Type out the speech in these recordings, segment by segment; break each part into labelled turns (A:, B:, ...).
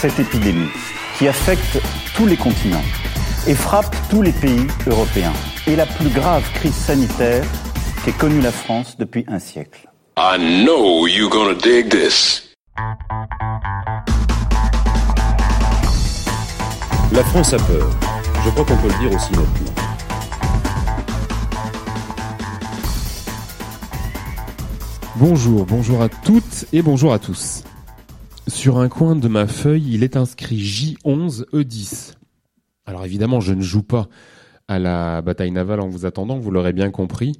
A: Cette épidémie qui affecte tous les continents et frappe tous les pays européens est la plus grave crise sanitaire qu'ait connue la France depuis un siècle. I know you're gonna dig this.
B: La France a peur. Je crois qu'on peut le dire aussi nettement.
C: Bonjour, bonjour à toutes et bonjour à tous. Sur un coin de ma feuille, il est inscrit J11E10. Alors évidemment, je ne joue pas à la bataille navale en vous attendant, vous l'aurez bien compris.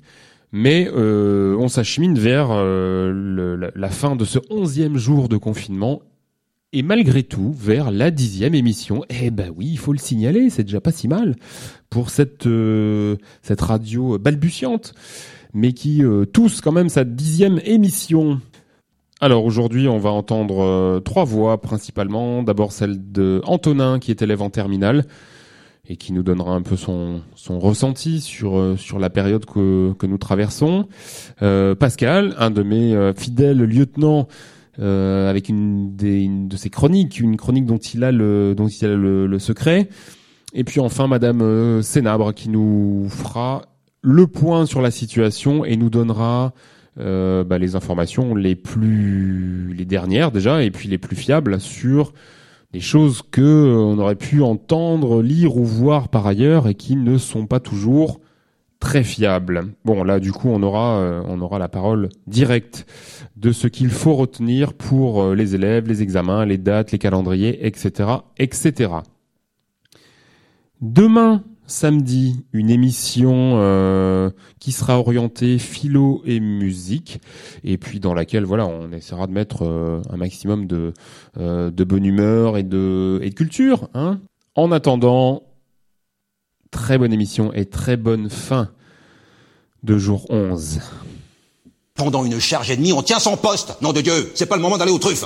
C: Mais euh, on s'achemine vers euh, la, fin de ce onzième jour de confinement et malgré tout vers la dixième émission. Eh ben oui, il faut le signaler, c'est déjà pas si mal pour cette euh, cette radio balbutiante, mais qui tousse quand même sa dixième émission. Alors aujourd'hui, on va entendre euh, trois voix principalement. D'abord celle de Antonin qui est élève en terminale et qui nous donnera un peu son, son ressenti sur euh, la période que, nous traversons. Euh, Pascal, un de mes fidèles lieutenants avec une, des, de ses chroniques, une chronique dont il a le dont il a le, le secret. Et puis enfin Madame Sénabre qui nous fera le point sur la situation et nous donnera euh, bah, les informations les plus les dernières déjà et puis les plus fiables sur des choses que euh, on aurait pu entendre, lire ou voir par ailleurs et qui ne sont pas toujours très fiables. Bon là du coup on aura euh, on aura la parole directe de ce qu'il faut retenir pour les élèves, les examens, les dates, les calendriers, etc., etc. Demain, samedi une émission euh, qui sera orientée philo et musique et puis dans laquelle voilà on essaiera de mettre euh, un maximum de euh, de bonne humeur et de et de culture hein. En attendant très bonne émission et très bonne fin de jour 11.
D: Pendant une charge ennemie, on tient son poste. Nom de Dieu, c'est pas le moment d'aller aux truffes.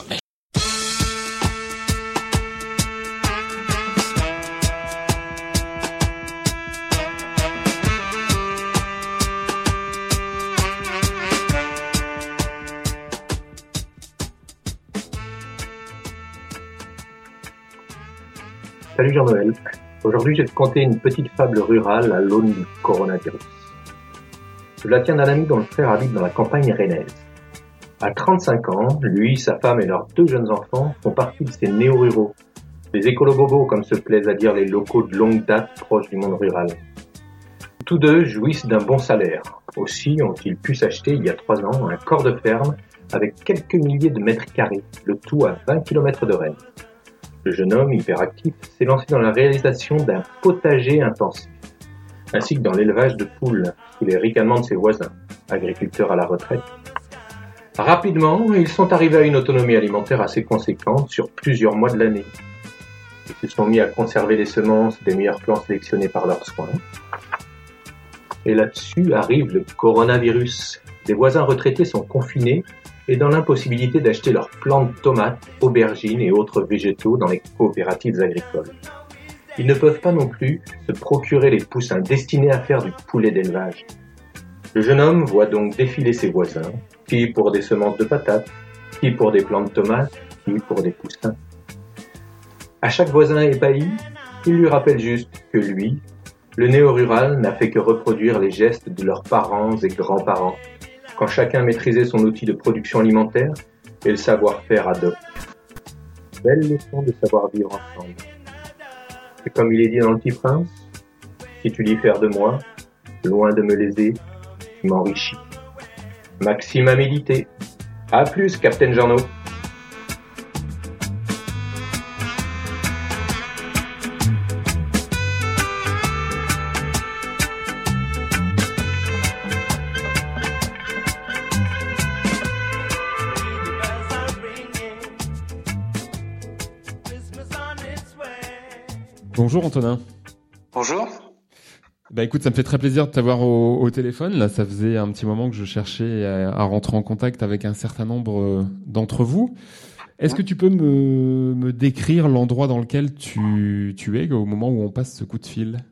E: Salut Jean-Noël. Aujourd'hui, je vais te conter une petite fable rurale à l'aune du coronavirus. Je la tiens d'un ami dont le frère habite dans la campagne rennaise. À 35 ans, lui, sa femme et leurs deux jeunes enfants font partie de ces néo-ruraux, des écolobobos comme se plaisent à dire les locaux de longue date proches du monde rural. Tous deux jouissent d'un bon salaire. Aussi ont-ils pu s'acheter il y a trois ans un corps de ferme avec quelques milliers de mètres carrés, le tout à 20 km de Rennes. Le jeune homme, hyperactif, s'est lancé dans la réalisation d'un potager intensif, ainsi que dans l'élevage de poules, sous les ricanements de ses voisins, agriculteurs à la retraite. Rapidement, ils sont arrivés à une autonomie alimentaire assez conséquente sur plusieurs mois de l'année. Ils se sont mis à conserver les semences des meilleurs plants sélectionnés par leurs soins. Et là-dessus arrive le coronavirus. Des voisins retraités sont confinés et dans l'impossibilité d'acheter leurs plantes, tomates, aubergines et autres végétaux dans les coopératives agricoles. Ils ne peuvent pas non plus se procurer les poussins destinés à faire du poulet d'élevage. Le jeune homme voit donc défiler ses voisins, qui pour des semences de patates, qui pour des plantes tomates, qui pour des poussins. À chaque voisin épahi, il lui rappelle juste que lui, le néo-rural n'a fait que reproduire les gestes de leurs parents et grands-parents quand chacun maîtrisait son outil de production alimentaire et le savoir-faire ad hoc. Belle leçon de savoir vivre ensemble. Et comme il est dit dans le petit prince, si tu dis faire de moi, loin de me léser, tu m'enrichis. Maxime à méditer. À plus, Captain Jeannot.
C: Bonjour Antonin.
F: Bonjour.
C: Bah écoute, ça me fait très plaisir de t'avoir au, au, téléphone. Là, ça faisait un petit moment que je cherchais à, à rentrer en contact avec un certain nombre euh, d'entre vous. Est-ce que tu peux me, me décrire l'endroit dans lequel tu, tu es au moment où on passe ce coup de fil?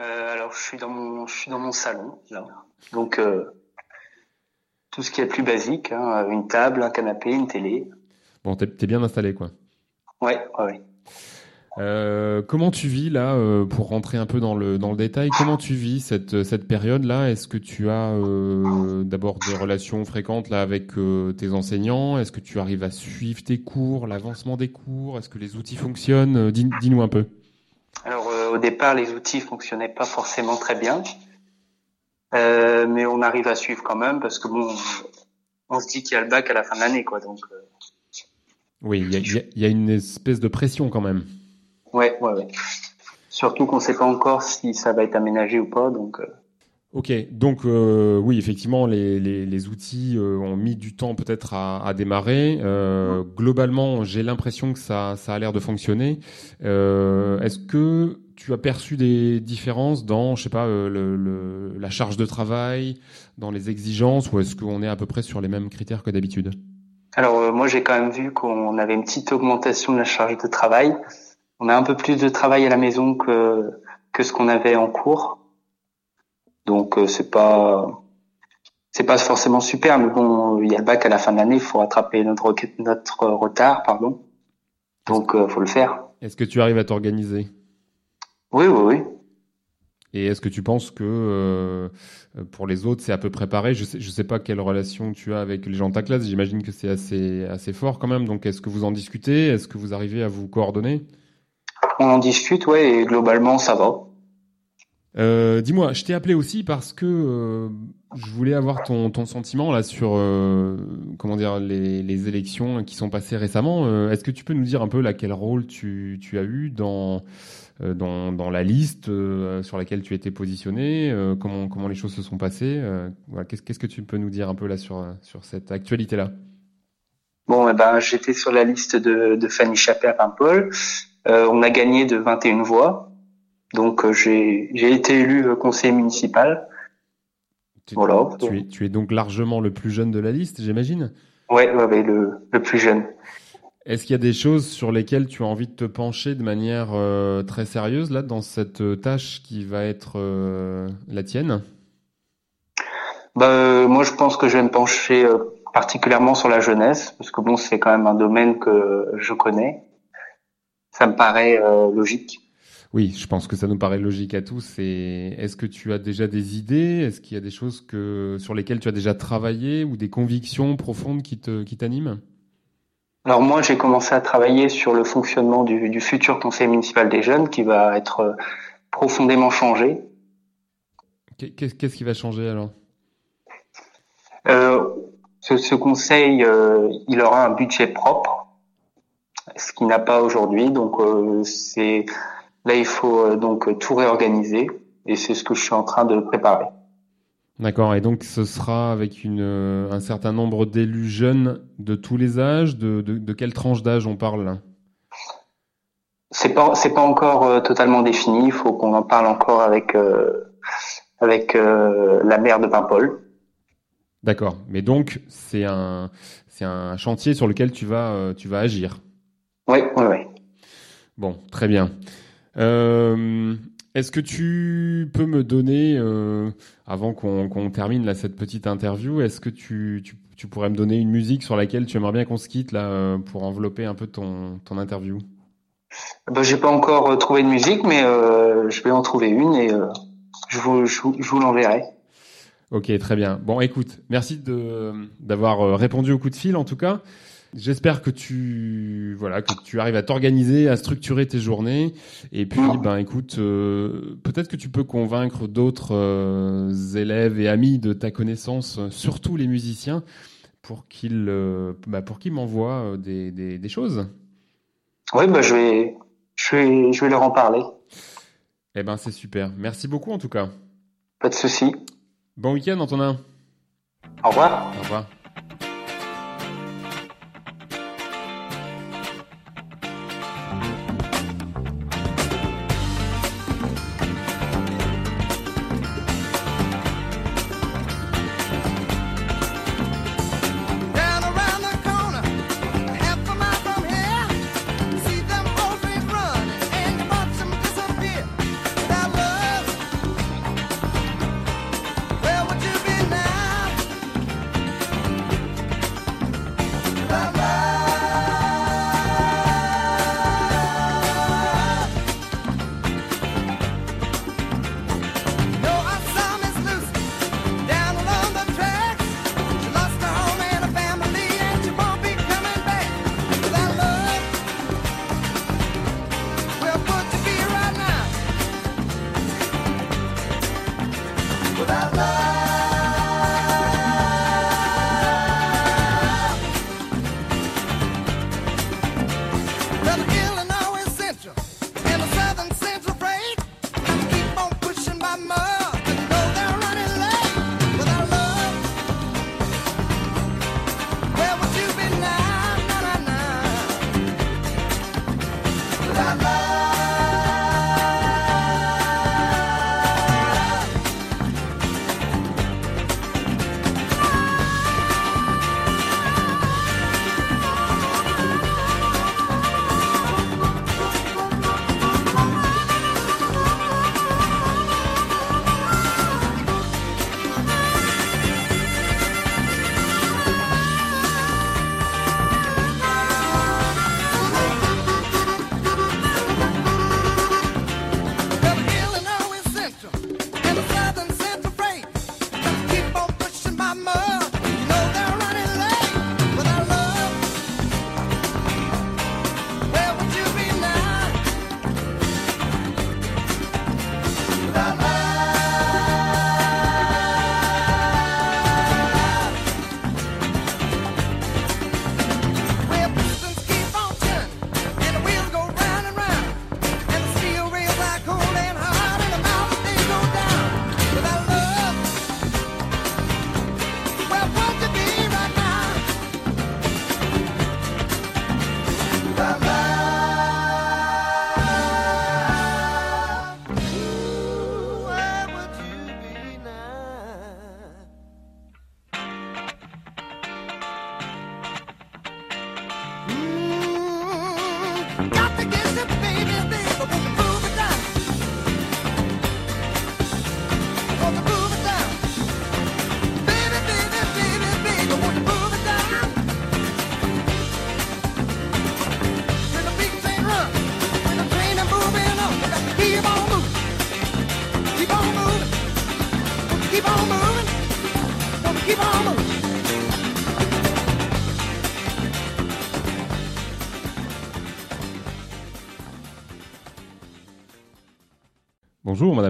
F: Euh, Alors, je suis dans mon, je suis dans mon salon, là. Donc, euh, tout ce qui est plus basique, hein, une table, un canapé, une télé.
C: Bon, t'es es bien installé, quoi.
F: Ouais, ouais, ouais.
C: Euh, comment tu vis là, euh, pour rentrer un peu dans le dans le détail, comment tu vis cette cette période là Est-ce que tu as euh, d'abord des relations fréquentes là avec euh, tes enseignants? Est-ce que tu arrives à suivre tes cours, l'avancement des cours? Est-ce que les outils fonctionnent? Euh, Dis-nous un peu.
F: Alors au départ, les outils fonctionnaient pas forcément très bien, mais on arrive à suivre quand même parce que bon, on se dit qu'il y a le bac à la fin de l'année quoi, donc.
C: Oui, il y a, y a une espèce de pression quand même.
F: Ouais, ouais, ouais. Surtout qu'on ne sait pas encore si ça va être aménagé ou pas, donc. Euh...
C: Ok, donc euh, oui, effectivement, les, les, les outils euh, ont mis du temps peut-être à, à, démarrer. Euh, globalement, j'ai l'impression que ça, ça a l'air de fonctionner. Est-ce que tu as perçu des différences dans, je sais pas, le, le, la charge de travail, dans les exigences, ou est-ce qu'on est à peu près sur les mêmes critères que d'habitude?
F: Alors moi, j'ai quand même vu qu'on avait une petite augmentation de la charge de travail on a un peu plus de travail à la maison que que ce qu'on avait en cours. Donc euh, c'est pas c'est pas forcément super, mais bon, il y a le bac à la fin de l'année, il faut rattraper notre notre retard, pardon. Donc euh, faut le faire.
C: Est-ce que tu arrives à t'organiser?
F: Oui, oui, oui.
C: Et est-ce que tu penses que euh, pour les autres c'est à peu près pareil? Je sais, je sais pas quelle relation tu as avec les gens de ta classe. J'imagine que c'est assez assez fort quand même. Donc est-ce que vous en discutez? Est-ce que vous arrivez à vous coordonner?
F: On en discute, ouais, et globalement, ça va.
C: Euh, Dis-moi, je t'ai appelé aussi parce que euh, je voulais avoir ton, ton sentiment là sur euh, comment dire les, les, élections qui sont passées récemment. Est-ce que tu peux nous dire un peu là quel rôle tu, tu as eu dans dans, dans la liste sur laquelle tu étais positionné Comment comment les choses se sont passées voilà, Qu'est-ce que tu peux nous dire un peu là sur sur cette actualité là
F: Bon, eh ben j'étais sur la liste de, de Fanny Chappé à Paimpol. Euh, on a gagné de 21 voix. Donc euh, j'ai été élu euh, conseiller municipal.
C: Tu, voilà. Tu es, tu es donc largement le plus jeune de la liste, j'imagine?
F: Ouais, ouais, ouais, le, le plus jeune.
C: Est-ce qu'il y a des choses sur lesquelles tu as envie de te pencher de manière euh, très sérieuse là dans cette tâche qui va être euh, la tienne?
F: Bah, Moi, je pense que je vais me pencher particulièrement sur la jeunesse parce que bon, c'est quand même un domaine que je connais ça me paraît euh, logique.
C: Oui, je pense que ça nous paraît logique à tous. Et est-ce que tu as déjà des idées? Est-ce qu'il y a des choses que sur lesquelles tu as déjà travaillé ou des convictions profondes qui te qui t'animent?
F: Alors moi, j'ai commencé à travailler sur le fonctionnement du, du, futur conseil municipal des jeunes, qui va être euh, profondément changé.
C: Qu'est-ce qui va changer alors?
F: Euh, ce, ce, conseil, euh, il aura un budget propre ce qui n'a pas aujourd'hui. Donc euh, c'est là il faut euh, donc tout réorganiser et c'est ce que je suis en train de préparer.
C: D'accord. Et donc ce sera avec une, euh, un certain nombre d'élus jeunes de tous les âges. De, de, de quelle tranche d'âge on parle là?
F: C'est pas c'est pas encore totalement défini. Il faut qu'on en parle encore avec avec la maire de Paimpol.
C: D'accord. Mais donc c'est un c'est un chantier sur lequel tu vas tu vas agir.
F: Oui, oui, oui.
C: Bon, très bien. Euh, Est-ce que tu peux me donner, euh, avant qu'on qu termine là, cette petite interview, est-ce que tu, tu, tu, pourrais me donner une musique sur laquelle tu aimerais bien qu'on se quitte là, pour envelopper un peu ton, ton interview?
F: Ben, J'ai pas encore euh, trouvé de musique, mais euh, je vais en trouver une et je vous, je je vous l'enverrai.
C: Ok, très bien. Bon, écoute, merci d'avoir répondu au coup de fil en tout cas. J'espère que tu voilà que tu arrives à t'organiser, à structurer tes journées. Et puis, ben écoute, euh, peut-être que tu peux convaincre d'autres euh, élèves et amis de ta connaissance, surtout les musiciens, pour qu'ils euh, bah, pour qu'ils m'envoient des, des, des, choses.
F: Oui, bah je vais je vais je vais leur en parler.
C: Eh ben c'est super. Merci beaucoup en tout cas.
F: Pas de souci.
C: Bon week-end, Antonin.
F: Au revoir.
C: Au revoir.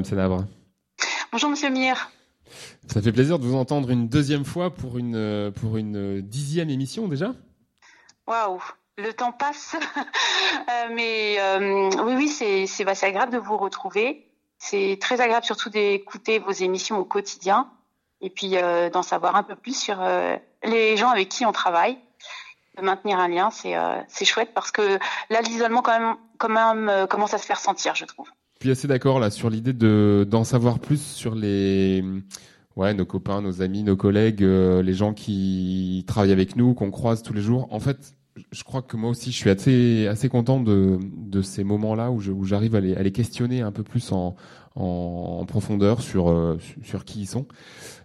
C: Madame Sénabre.
G: Bonjour Monsieur Mire.
C: Ça fait plaisir de vous entendre une deuxième fois pour une, pour une dixième émission déjà.
G: Waouh, le temps passe. Euh, mais euh, oui, oui, c'est bah, agréable de vous retrouver. C'est très agréable surtout d'écouter vos émissions au quotidien et puis euh, d'en savoir un peu plus sur les gens avec qui on travaille. De maintenir un lien, c'est chouette parce que là, l'isolement quand même, quand même commence à se faire sentir, je trouve.
C: Je suis assez d'accord là sur l'idée de d'en savoir plus sur les ouais nos copains, nos amis, nos collègues, euh, les gens qui travaillent avec nous, qu'on croise tous les jours. En fait, je crois que moi aussi, je suis assez assez content de de ces moments-là où je où j'arrive à les à les questionner un peu plus en en, profondeur sur euh, sur qui ils sont.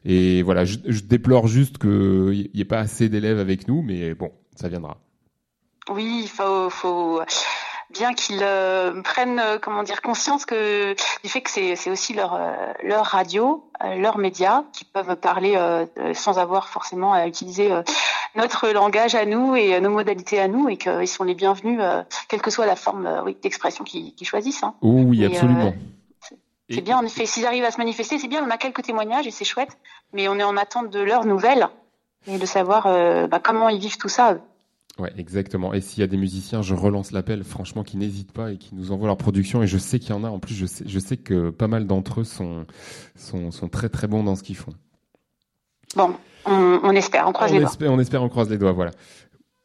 C: Et voilà, je, je déplore juste qu'il n'y ait pas assez d'élèves avec nous, mais bon, ça viendra.
G: Oui, il faut, faut bien qu'ils euh, prennent euh, comment dire conscience que du fait que c'est aussi leur euh, leur radio, leurs médias qui peuvent parler sans avoir forcément à utiliser notre langage à nous et nos modalités à nous et qu'ils sont les bienvenus quelle que soit la forme oui, d'expression qu'ils choisissent. Hein.
C: Oh oui, absolument.
G: c'est bien en effet. S'ils arrivent à se manifester, c'est bien. On a quelques témoignages et c'est chouette, mais on est en attente de leurs nouvelles et de savoir bah, comment ils vivent tout ça.
C: Ouais, exactement. Et s'il y a des musiciens, je relance l'appel, franchement, qui n'hésitent pas et qui nous envoient leur production. Et je sais qu'il y en a. En plus, je sais, je sais que pas mal d'entre eux sont, sont, sont très très bons dans ce qu'ils font.
G: Bon, on, on espère, on croise les
C: doigts. on espère, on croise les doigts, voilà.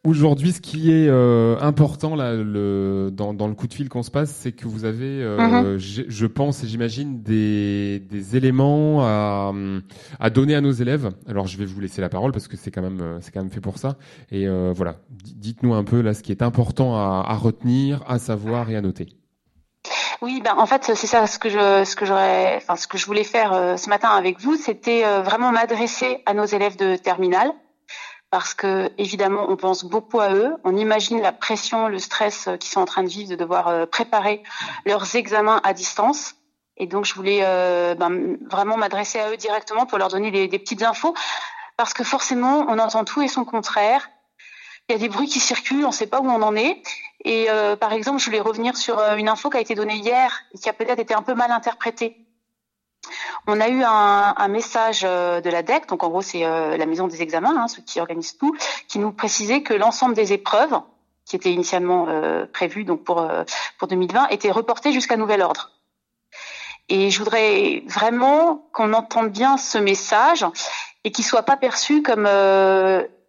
C: Aujourd'hui, ce qui est euh, important là, le, dans, dans, le coup de fil qu'on se passe, c'est que vous avez, euh, mhm. je pense et j'imagine, des, des, éléments à, à, donner à nos élèves. Alors, je vais vous laisser la parole parce que c'est quand même, c'est quand même fait pour ça. Et euh, voilà, dites-nous un peu là ce qui est important à, à, retenir, à savoir et à noter.
G: Oui, ben en fait c'est ça ce que je ce que j'aurais enfin ce que je voulais faire euh, ce matin avec vous, c'était euh, vraiment m'adresser à nos élèves de terminale parce que évidemment on pense beaucoup à eux, on imagine la pression, le stress euh, qu'ils sont en train de vivre de devoir euh, préparer leurs examens à distance. Et donc je voulais euh, ben, vraiment m'adresser à eux directement pour leur donner des, petites infos, parce que forcément on entend tout et son contraire. Il y a des bruits qui circulent, on ne sait pas où on en est. Et par exemple, je voulais revenir sur une info qui a été donnée hier et qui a peut-être été un peu mal interprétée on a eu un, message euh, de la DEC, donc en gros c'est euh, la maison des examens, hein, ceux qui organisent tout, qui nous précisait que l'ensemble des épreuves qui étaient initialement euh, prévues donc pour pour 2020 étaient reportées jusqu'à nouvel ordre. Et je voudrais vraiment qu'on entende bien ce message et qu'il soit pas perçu comme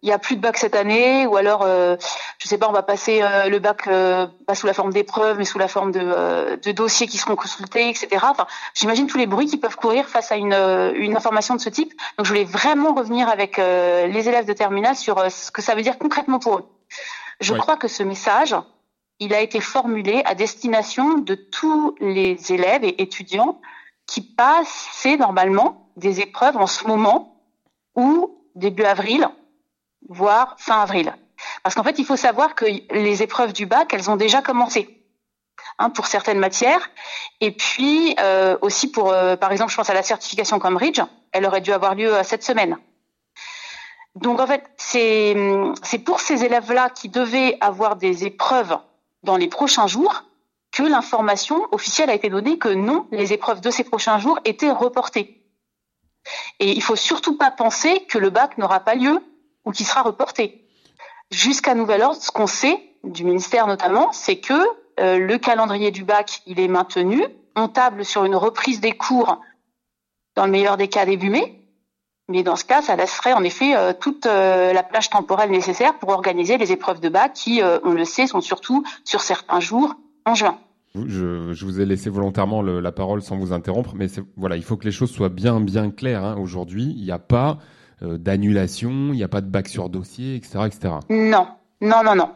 G: il y a plus de bac cette année ou alors euh, je sais pas on va passer euh, le bac euh, pas sous la forme d'épreuves mais sous la forme de, euh, de, dossiers qui seront consultés etc enfin j'imagine tous les bruits qui peuvent courir face à une, une information de ce type. Donc je voulais vraiment revenir avec les élèves de terminale sur ce que ça veut dire concrètement pour eux. Je crois que ce message il a été formulé à destination de tous les élèves et étudiants qui passent normalement des épreuves en ce moment ou début avril voire fin avril. Parce qu'en fait, il faut savoir que les épreuves du bac, elles ont déjà commencé. Hein, pour certaines matières, et puis euh, aussi pour, euh, par exemple, je pense à la certification Cambridge, elle aurait dû avoir lieu euh, cette semaine. Donc en fait, c'est pour ces élèves-là qui devaient avoir des épreuves dans les prochains jours que l'information officielle a été donnée que non, les épreuves de ces prochains jours étaient reportées. Et il faut surtout pas penser que le bac n'aura pas lieu ou qui sera reporté. Jusqu'à nouvel ordre, ce qu'on sait du ministère notamment, c'est que euh, le calendrier du bac, il est maintenu. On table sur une reprise des cours dans le meilleur des cas début mai. Mais dans ce cas, ça laisserait en effet euh, toute euh, la plage temporelle nécessaire pour organiser les épreuves de bac qui, on le sait, sont surtout sur certains jours en juin.
C: Je, vous ai laissé volontairement la parole sans vous interrompre, mais voilà, il faut que les choses soient bien bien claires. Hein. Aujourd'hui, il n'y a pas d'annulation, il n'y a pas de bac sur dossier, etc., etc.
G: Non, non, non, non.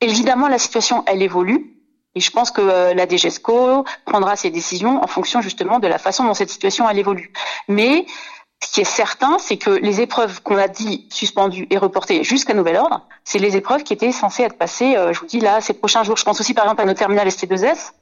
G: Évidemment, la situation, elle évolue. Et je pense que euh, la DGESCO prendra ses décisions en fonction justement de la façon dont cette situation elle évolue. Mais ce qui est certain, c'est que les épreuves qu'on a dit suspendues et reportées jusqu'à nouvel ordre, c'est les épreuves qui étaient censées être passées, euh, je vous dis là, ces prochains jours. Je pense aussi par exemple à nos terminales ST2S.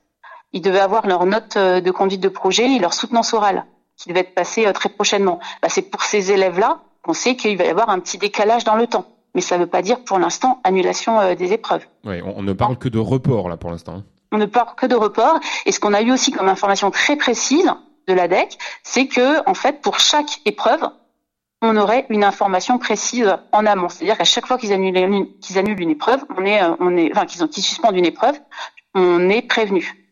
G: Ils devaient avoir leur note euh, de conduite de projet et leur soutenance orale qui devait être passée très prochainement. Bah, c'est pour ces élèves-là qu'on sait qu'il va y avoir un petit décalage dans le temps mais ça ne veut pas dire pour l'instant annulation euh, des épreuves.
C: Oui, on, ne parle que de report là pour l'instant.
G: On ne parle que de report. Et ce qu'on a eu aussi comme information très précise de la DEC, c'est que en fait pour chaque épreuve, on aurait une information précise en amont. C'est-à-dire qu'à chaque fois qu'ils annulent, une, qu'ils annulent une épreuve, on est, euh, on est, enfin qu'ils, qu'ils suspendent une épreuve, on est prévenu.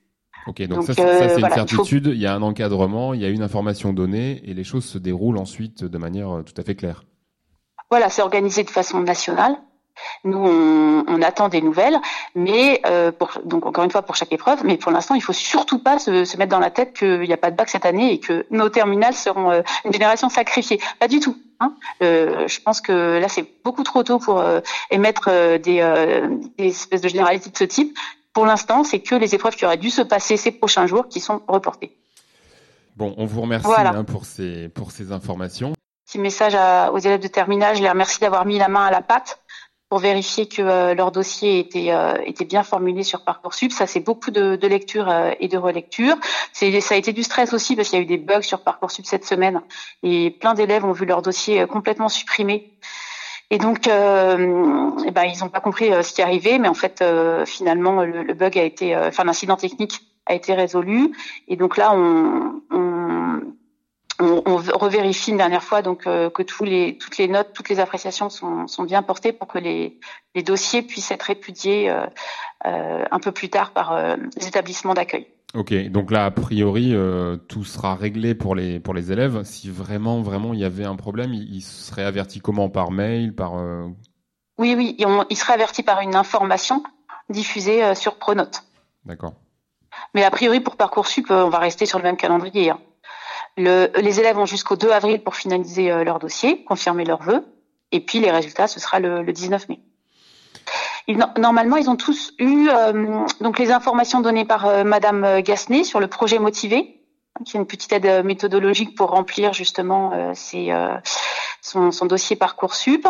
C: Ok, donc, ça, ça c'est une euh, certitude. Il, il, y a un encadrement, il y a une information donnée, et les choses se déroulent ensuite de manière tout à fait claire.
G: Voilà, c'est organisé de façon nationale. Nous, on, attend des nouvelles, mais euh, pour, donc encore une fois pour chaque épreuve. Mais pour l'instant, il faut surtout pas se, mettre dans la tête qu'il n'y a pas de bac cette année et que nos terminales seront euh, une génération sacrifiée. Pas du tout. Hein. Euh, je pense que là, c'est beaucoup trop tôt pour émettre des, des espèces de généralités de ce type. Pour l'instant, c'est que les épreuves qui auraient dû se passer ces prochains jours qui sont reportées.
C: Bon, on vous remercie hein, pour ces pour ces informations
G: petit message aux élèves de terminale. Je les remercie d'avoir mis la main à la pâte pour vérifier que euh, leur dossier était, euh, était bien formulé sur Parcoursup. Ça, c'est beaucoup de, de lecture euh, et de relecture. Ça a été du stress aussi parce qu'il y a eu des bugs sur Parcoursup cette semaine et plein d'élèves ont vu leur dossier complètement supprimé. Et donc, eh ben, ils n'ont pas compris ce qui arrivait, mais en fait, finalement, le, bug a été, enfin, l'incident technique a été résolu. Et donc là, on, on on, revérifie une dernière fois donc euh, que toutes les notes, toutes les appréciations sont, bien portées pour que les, dossiers puissent être euh, euh, un peu plus tard par les établissements d'accueil.
C: Ok, donc là a priori tout sera réglé pour les pour les élèves. Si vraiment vraiment il y avait un problème, ils, seraient avertis comment? Par mail, par
G: Oui oui, ils, seraient avertis par une information diffusée sur Pronote.
C: D'accord.
G: Mais a priori pour parcoursup, on va rester sur le même calendrier. Hein. Le, les élèves ont jusqu'au 2 avril pour finaliser euh, leur dossier, confirmer leurs vœux, et puis les résultats, ce sera le, le 19 mai. Normalement, ils ont tous eu euh, donc les informations données par euh, Madame Gassenet sur le projet motivé, hein, qui est une petite aide méthodologique pour remplir justement ses, son, son, dossier parcoursup,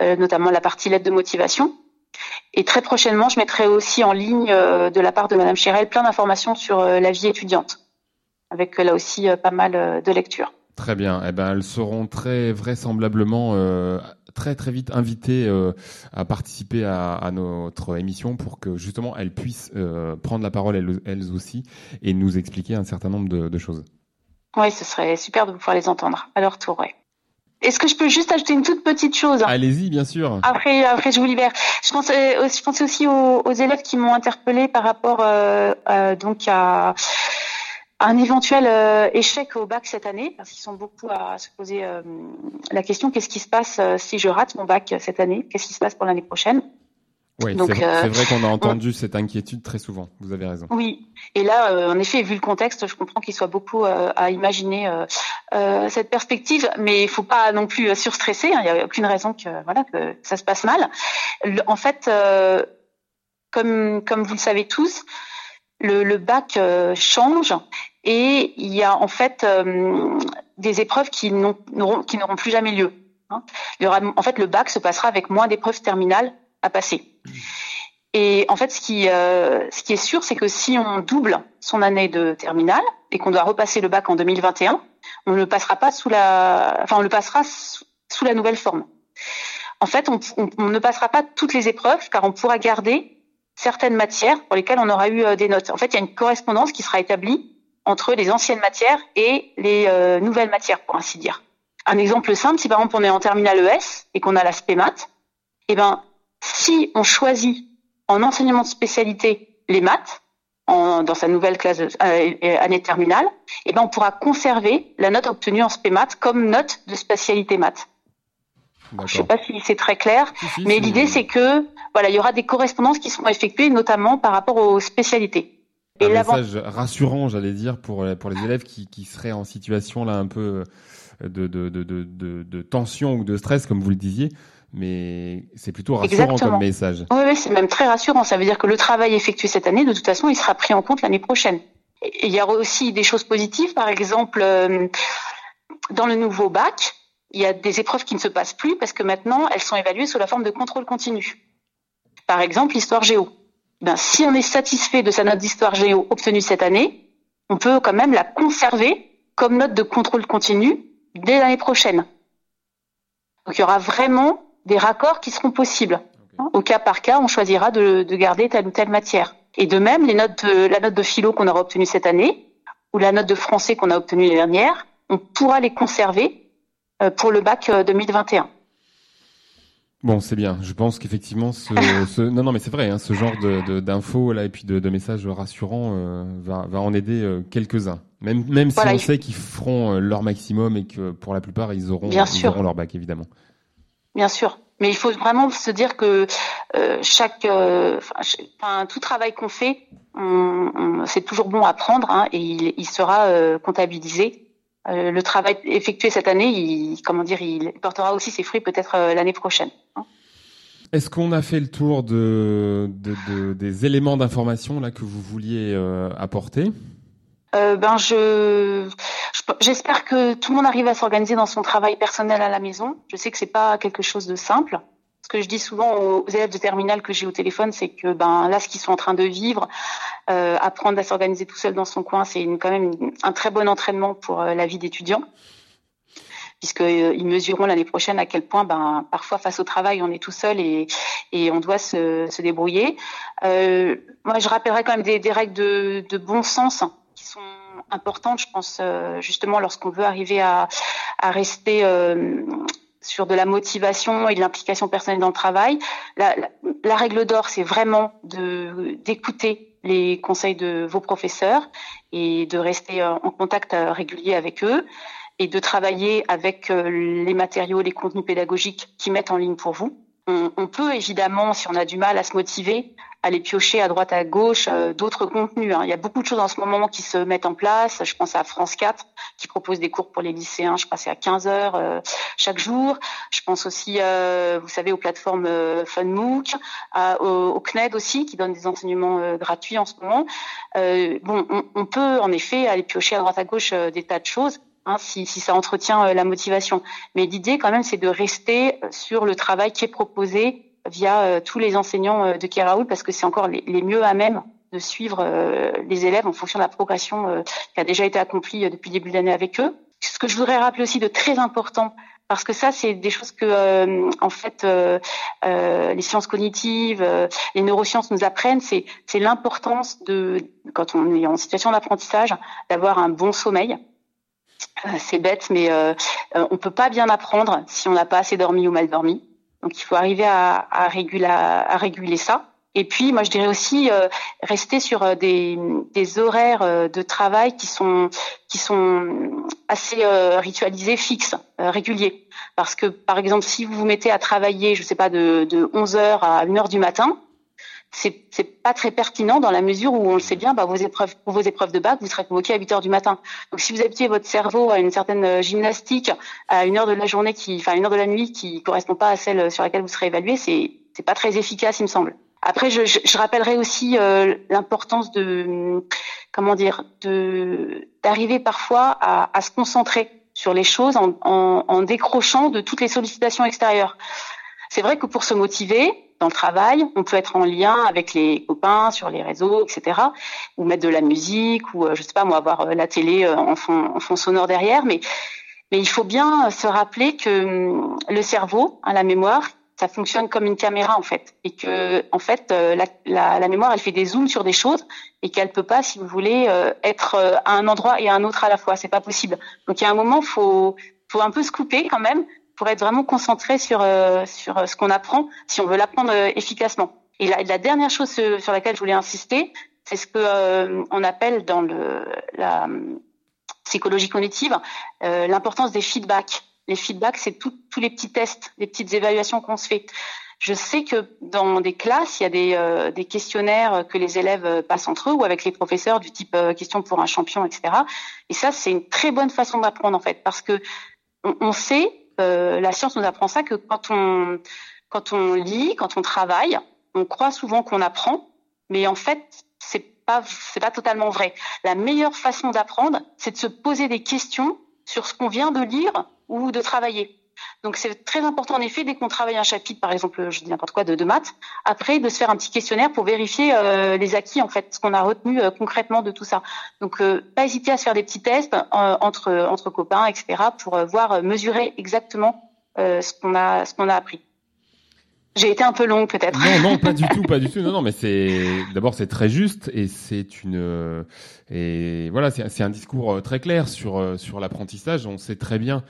G: notamment la partie lettre de motivation. Et très prochainement, je mettrai aussi en ligne de la part de Madame Chérel plein d'informations sur la vie étudiante avec là aussi euh, pas mal euh, de lectures.
C: Très bien. Eh ben, elles seront très vraisemblablement euh, très très vite invitées à participer à, notre émission pour que justement elles puissent prendre la parole elles, aussi et nous expliquer un certain nombre de, choses.
G: Oui, ce serait super de pouvoir les entendre à leur tour. Est-ce que je peux juste ajouter une toute petite chose?
C: Allez-y, bien sûr.
G: Après, après, je vous libère. Je pensais, je pensais aussi aux, élèves qui m'ont interpellé par rapport donc à un éventuel euh, échec au bac cette année, parce qu'ils sont beaucoup à se poser euh, la question qu'est-ce qui se passe euh, si je rate mon bac cette année? Qu'est-ce qui se passe pour l'année prochaine?
C: Oui, c'est vrai qu'on a entendu cette inquiétude très souvent. Vous avez raison.
G: Oui, et là, en effet, vu le contexte, je comprends qu'il soit beaucoup à imaginer cette perspective, mais il faut pas non plus surstresser. Hein. Il n'y a aucune raison que voilà que ça se passe mal. en fait, comme comme vous le savez tous, le, le bac change et il y a en fait euh, des épreuves qui n'auront qui n'auront plus jamais lieu. Hein. Il y aura, en fait, le bac se passera avec moins d'épreuves terminales à passer. Et en fait, ce qui, euh, ce qui est sûr, c'est que si on double son année de terminale et qu'on doit repasser le bac en 2021, on ne passera pas sous la, enfin, on le passera sous la nouvelle forme. En fait, on, on, on, ne passera pas toutes les épreuves car on pourra garder certaines matières pour lesquelles on aura eu euh, des notes. En fait, il y a une correspondance qui sera établie entre les anciennes matières et les euh, nouvelles matières, pour ainsi dire. Un exemple simple, si par exemple on est en terminale ES et qu'on a l'aspect maths, eh ben, si on choisit en enseignement de spécialité les maths, en, dans sa nouvelle classe euh, euh, année terminale, eh ben, on pourra conserver la note obtenue en spé maths comme note de spécialité maths. Je sais pas si c'est très clair, mais l'idée c'est que voilà, il y aura des correspondances qui seront effectuées, notamment par rapport aux spécialités
C: un message rassurant, j'allais dire, pour pour les élèves qui, qui seraient en situation là un peu de de, de, de, de tension ou de stress, comme vous le disiez. mais c'est plutôt rassurant comme message.
G: Oui, oui c'est même très rassurant. Ça veut dire que le travail effectué cette année, de toute façon, il sera pris en compte l'année prochaine. Et il y aura aussi des choses positives, par exemple, euh, dans le nouveau bac, il y a des épreuves qui ne se passent plus parce que maintenant, elles sont évaluées sous la forme de contrôle continu. Par exemple, l'histoire géo. Ben, si on est satisfait de sa note d'histoire géo obtenue cette année, on peut quand même la conserver comme note de contrôle continu dès l'année prochaine. Donc il y aura vraiment des raccords qui seront possibles. Au cas par cas, on choisira de, garder telle ou telle matière. Et de même, les notes la note de philo qu'on aura obtenue cette année ou la note de français qu'on a obtenue l'année dernière, on pourra les conserver euh, pour le bac 2021. Euh,
C: bon, c'est bien. Je pense qu'effectivement, ce, non, non, mais c'est vrai, hein, ce genre de, d'infos là et puis de, messages rassurants euh, va, va en aider quelques-uns. Même, même si on sait qu'ils feront leur maximum et que pour la plupart ils auront, ils auront leur bac évidemment.
G: Bien sûr. Mais il faut vraiment se dire que euh, chaque, euh, enfin, tout travail qu'on fait, c'est toujours bon à prendre hein, et il, il sera euh, comptabilisé. Le travail effectué cette année, il, comment dire, il portera aussi ses fruits peut-être l'année prochaine. Hein.
C: Est-ce qu'on a fait le tour de, de, de des éléments d'information là que vous vouliez apporter?
G: Ben je J'espère que tout le monde arrive à s'organiser dans son travail personnel à la maison. Je sais que c'est pas quelque chose de simple. Que je dis souvent aux élèves de terminale que j'ai au téléphone, c'est que ben là, ce qu'ils sont en train de vivre, euh, apprendre à s'organiser tout seul dans son coin, c'est quand même un très bon entraînement pour euh, la vie d'étudiant puisqu'ils euh, mesureront l'année prochaine à quel point, ben, parfois face au travail, on est tout seul et, on doit se, débrouiller. Moi, je rappellerai quand même des, règles de, bon sens qui sont importante, je pense, justement, lorsqu'on veut arriver à, rester sur de la motivation et de l'implication personnelle dans le travail. La, règle d'or, c'est vraiment d'écouter les conseils de vos professeurs et de rester euh, en contact régulier avec eux et de travailler avec les matériaux, les contenus pédagogiques qui mettent en ligne pour vous. On peut évidemment, si on a du mal à se motiver, aller piocher à droite à gauche euh, d'autres contenus. Hein. Il y a beaucoup de choses en ce moment qui se mettent en place. Je pense à France 4 qui propose des cours pour les lycéens. Je c'est à 15 heures euh, chaque jour. Je pense aussi, euh, vous savez, aux plateformes FunMOOC, au, CNED aussi qui donne des enseignements gratuits en ce moment. bon, on, on, peut en effet aller piocher à droite à gauche des tas de choses. Hein, si, si, ça entretient la motivation. Mais l'idée quand même, c'est de rester sur le travail qui est proposé via euh, tous les enseignants euh, de Keraoul parce que c'est encore les, mieux à même de suivre euh, les élèves en fonction de la progression qui a déjà été accomplie depuis le début de l'année avec eux. Ce que je voudrais rappeler aussi de très important, parce que ça, c'est des choses que, en fait, les sciences cognitives, les neurosciences nous apprennent, c'est l'importance de, quand on est en situation d'apprentissage, d'avoir un bon sommeil. c'est bête, mais on peut pas bien apprendre si on n'a pas assez dormi ou mal dormi. Donc il faut arriver à, réguler, ça. Et puis, moi, je dirais aussi euh, rester sur euh, des, horaires euh, de travail qui sont assez ritualisés, fixes, réguliers. Parce que, par exemple, si vous vous mettez à travailler, je sais pas, de, de 11 heures à 1 heure du matin, c'est c'est pas très pertinent dans la mesure où on le sait bien, bah, vos épreuves pour vos épreuves de bac, vous serez convoqué à 8 heures du matin. Donc si vous habituez votre cerveau à une certaine euh, gymnastique à une heure de la journée qui, enfin une heure de la nuit qui correspond pas à celle sur laquelle vous serez évalué, c'est c'est pas très efficace, il me semble. Après, je, je, je rappellerai aussi euh, l'importance de comment dire de d'arriver parfois à, à, se concentrer sur les choses en, en, en décrochant de toutes les sollicitations extérieures. C'est vrai que pour se motiver, dans travail. On peut être en lien avec les copains sur les réseaux, etc. Ou mettre de la musique, ou euh, je sais pas moi, avoir euh, la télé euh, en fond, sonore derrière. Mais, mais il faut bien se rappeler que hum, le cerveau, hein, la mémoire, ça fonctionne comme une caméra en fait, et que en fait la mémoire, elle fait des zooms sur des choses et qu'elle peut pas, si vous voulez, être à un endroit et à un autre à la fois. C'est pas possible. Donc il y a un moment, faut faut un peu se couper quand même pour être vraiment concentré sur euh, sur euh, ce qu'on apprend si on veut l'apprendre euh, efficacement. Et la, la, dernière chose sur laquelle je voulais insister, c'est ce que on appelle dans le la psychologie cognitive l'importance des feedbacks. Les feedbacks, c'est tous les petits tests, les petites évaluations qu'on se fait. Je sais que dans des classes, il y a des, des, questionnaires que les élèves passent entre eux ou avec les professeurs du type question pour un champion, etc. Et ça, c'est une très bonne façon d'apprendre en fait, parce que on sait la science nous apprend ça que quand on quand on lit, quand on travaille, on croit souvent qu'on apprend, mais en fait, c'est pas c'est pas totalement vrai. La meilleure façon d'apprendre, c'est de se poser des questions sur ce qu'on vient de lire ou de travailler. Donc c'est très important en effet dès qu'on travaille un chapitre, par exemple, je dis n'importe quoi de, de, maths, après de se faire un petit questionnaire pour vérifier euh, les acquis en fait, ce qu'on a retenu euh, concrètement de tout ça. Donc euh, pas hésiter à se faire des petits tests entre entre copains, etc. pour voir mesurer exactement ce qu'on a ce qu'on a appris. J'ai été un peu longue peut-être.
C: Non, non, pas du tout, pas du tout. Non, non, mais c'est d'abord c'est très juste et c'est une et voilà, c'est un discours très clair sur sur l'apprentissage. On sait très bien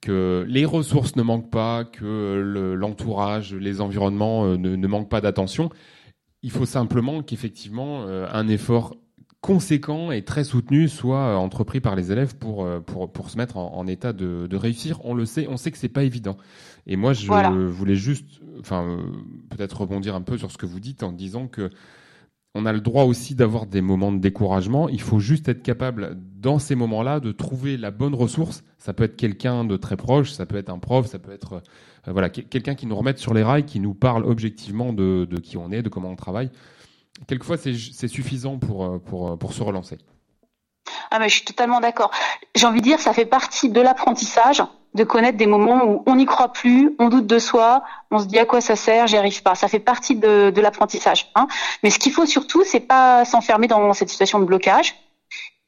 C: que les ressources ne manquent pas, que l'entourage, les environnements euh, ne, ne manquent pas d'attention. Il faut simplement qu'effectivement un effort conséquent et très soutenu soit entrepris par les élèves pour pour pour se mettre en, en état de, de réussir. On le sait, on sait que c'est pas évident. Et moi, je voulais juste, enfin, euh, peut-être rebondir un peu sur ce que vous dites en disant que on a le droit aussi d'avoir des moments de découragement. Il faut juste être capable, dans ces moments-là, de trouver la bonne ressource. Ça peut être quelqu'un de très proche, ça peut être un prof, ça peut être euh, voilà quelqu'un qui nous remette sur les rails, qui nous parle objectivement de, qui on est, de comment on travaille. Quelquefois, c'est suffisant pour, euh, pour, pour se relancer.
G: Ah mais je suis totalement d'accord. J'ai envie de dire, ça fait partie de l'apprentissage de connaître des moments où on n'y croit plus, on doute de soi, on se dit à quoi ça sert, j'y arrive pas. Ça fait partie de, de l'apprentissage. Hein. Mais ce qu'il faut surtout, c'est pas s'enfermer dans cette situation de blocage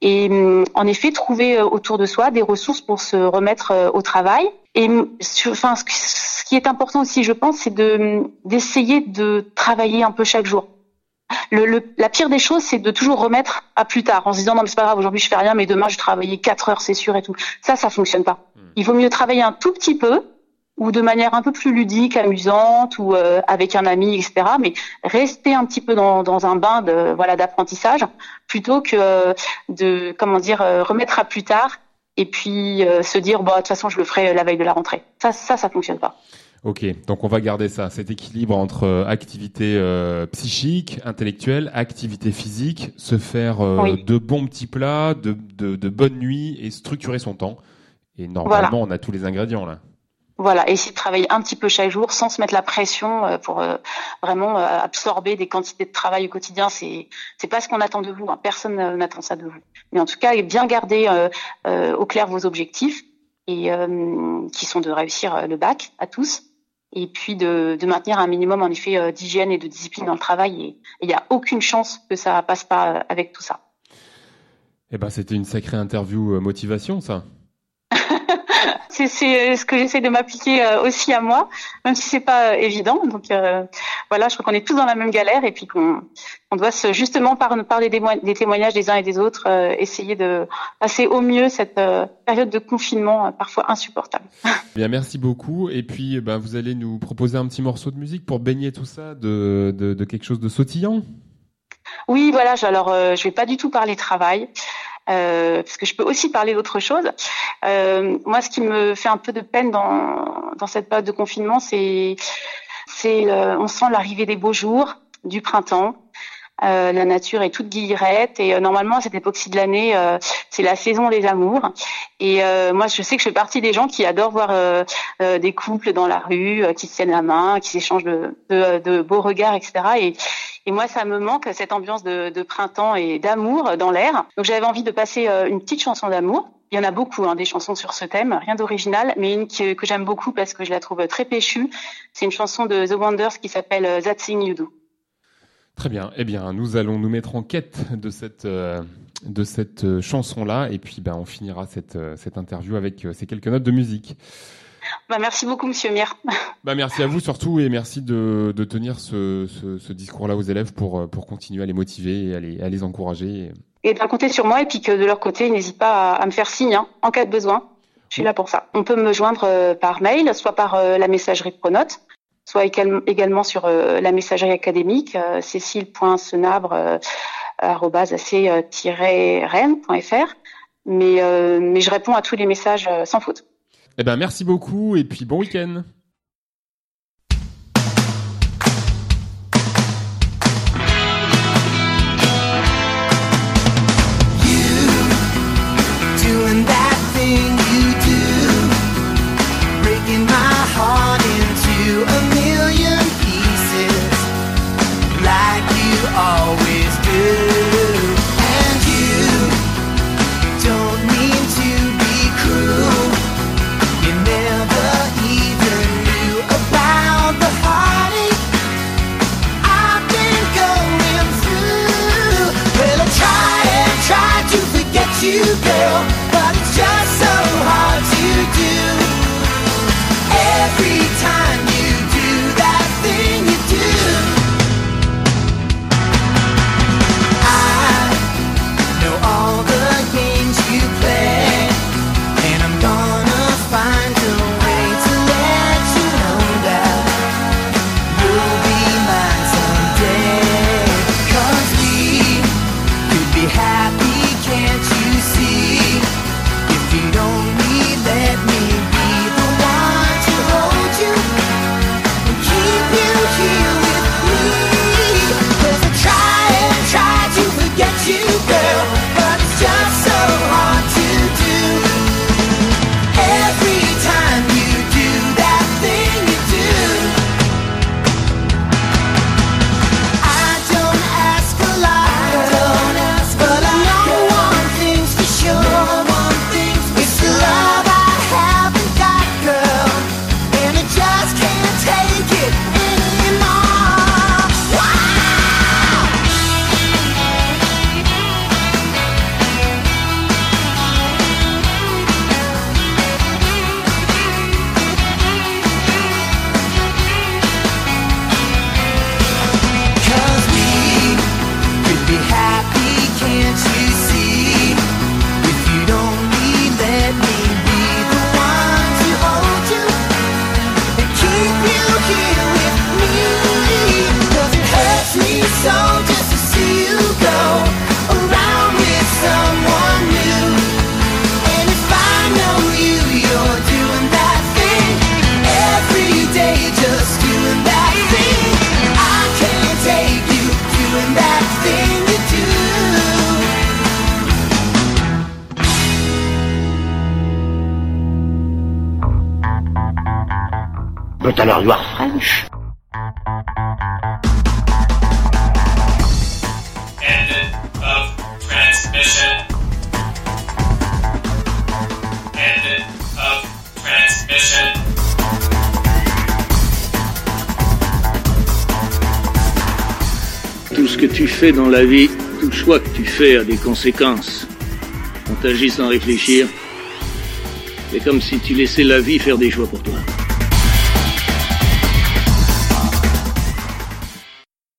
G: et hum, en effet trouver euh, autour de soi des ressources pour se remettre euh, au travail. Et hum, enfin, ce qui est important aussi, je pense, c'est de hum, d'essayer de travailler un peu chaque jour. Le, la pire des choses, c'est de toujours remettre à plus tard, en se disant non mais c'est pas grave, aujourd'hui je fais rien, mais demain je vais travailler quatre heures, c'est sûr et tout. Ça, ça fonctionne pas. Hmm. Il vaut mieux travailler un tout petit peu ou de manière un peu plus ludique, amusante ou euh, avec un ami, etc. Mais rester un petit peu dans, dans un bain de voilà d'apprentissage plutôt que euh, de comment dire euh, remettre à plus tard et puis se dire bon de toute façon je le ferai la veille de la rentrée. Ça ça ça fonctionne pas.
C: Ok, donc on va garder ça, cet équilibre entre euh, activité euh, psychique, intellectuelle, activité physique, se faire euh, de bons petits plats, de, de, de, bonnes nuits et structurer son temps. Et normalement, on a tous les ingrédients là.
G: Voilà, essayer de travailler un petit peu chaque jour sans se mettre la pression pour vraiment absorber des quantités de travail au quotidien. C'est c'est pas ce qu'on attend de vous. Hein. Personne n'attend ça de vous. Mais en tout cas, bien garder au clair vos objectifs et qui sont de réussir le bac à tous et puis de, de, maintenir un minimum en effet euh, d'hygiène et de discipline dans le travail. Et il n'y a aucune chance que ça passe pas euh, avec tout ça.
C: Eh ben, c'était une sacrée interview euh, motivation, ça
G: c'est ce que j'essaie de m'appliquer euh, aussi à moi, même si c'est pas euh, évident. Donc euh, voilà, je crois qu'on est tous dans la même galère et puis qu'on on doit se, justement par, par des, des, témoignages des uns et des autres essayer de passer au mieux cette période de confinement parfois insupportable.
C: Bien, merci beaucoup. Et puis, ben, vous allez nous proposer un petit morceau de musique pour baigner tout ça de, de, de quelque chose de sautillant?
G: Oui, voilà. Alors, je vais pas du tout parler travail. Euh, parce que je peux aussi parler d'autre chose. Euh, moi, ce qui me fait un peu de peine dans, cette période de confinement, c'est c'est euh, on sent l'arrivée des beaux jours, du printemps. Euh, la nature est toute guillerette et euh, normalement à cette époque-ci de l'année, euh, c'est la saison des amours. Et moi, je sais que je fais partie des gens qui adorent voir des couples dans la rue, qui se tiennent la main, qui s'échangent de, de, de, beaux regards, etc. Et, et moi, ça me manque cette ambiance de, de printemps et d'amour dans l'air. Donc j'avais envie de passer une petite chanson d'amour. Il y en a beaucoup, hein, des chansons sur ce thème, rien d'original, mais une que, que j'aime beaucoup parce que je la trouve très péchue. C'est une chanson de The Wonders qui s'appelle That Thing You Do.
C: Très bien. Eh bien, nous allons nous mettre en quête de cette euh, de cette euh, chanson-là, et puis ben on finira cette euh, cette interview avec ces quelques notes de musique.
G: Bah, merci beaucoup, Monsieur Mire.
C: Bah, merci à vous surtout, et merci de, de tenir ce, ce, ce discours-là aux élèves pour pour continuer à les motiver et à les, à les encourager.
G: Et de compter sur moi, et puis que de leur côté, n'hésite pas à, me faire signe hein, en cas de besoin. Je suis là pour ça. On peut me joindre par mail, soit par la messagerie Pronote, soit également sur euh, la messagerie académique euh, cécile.senabre@ac-ren.fr. Mais mais je réponds à tous les messages sans faute.
C: Eh ben merci beaucoup et puis bon week-end.
H: Tout ce que tu fais dans la vie, tout choix que tu fais a des conséquences. On t'agit sans réfléchir. C'est comme si tu laissais la vie faire des choix pour toi.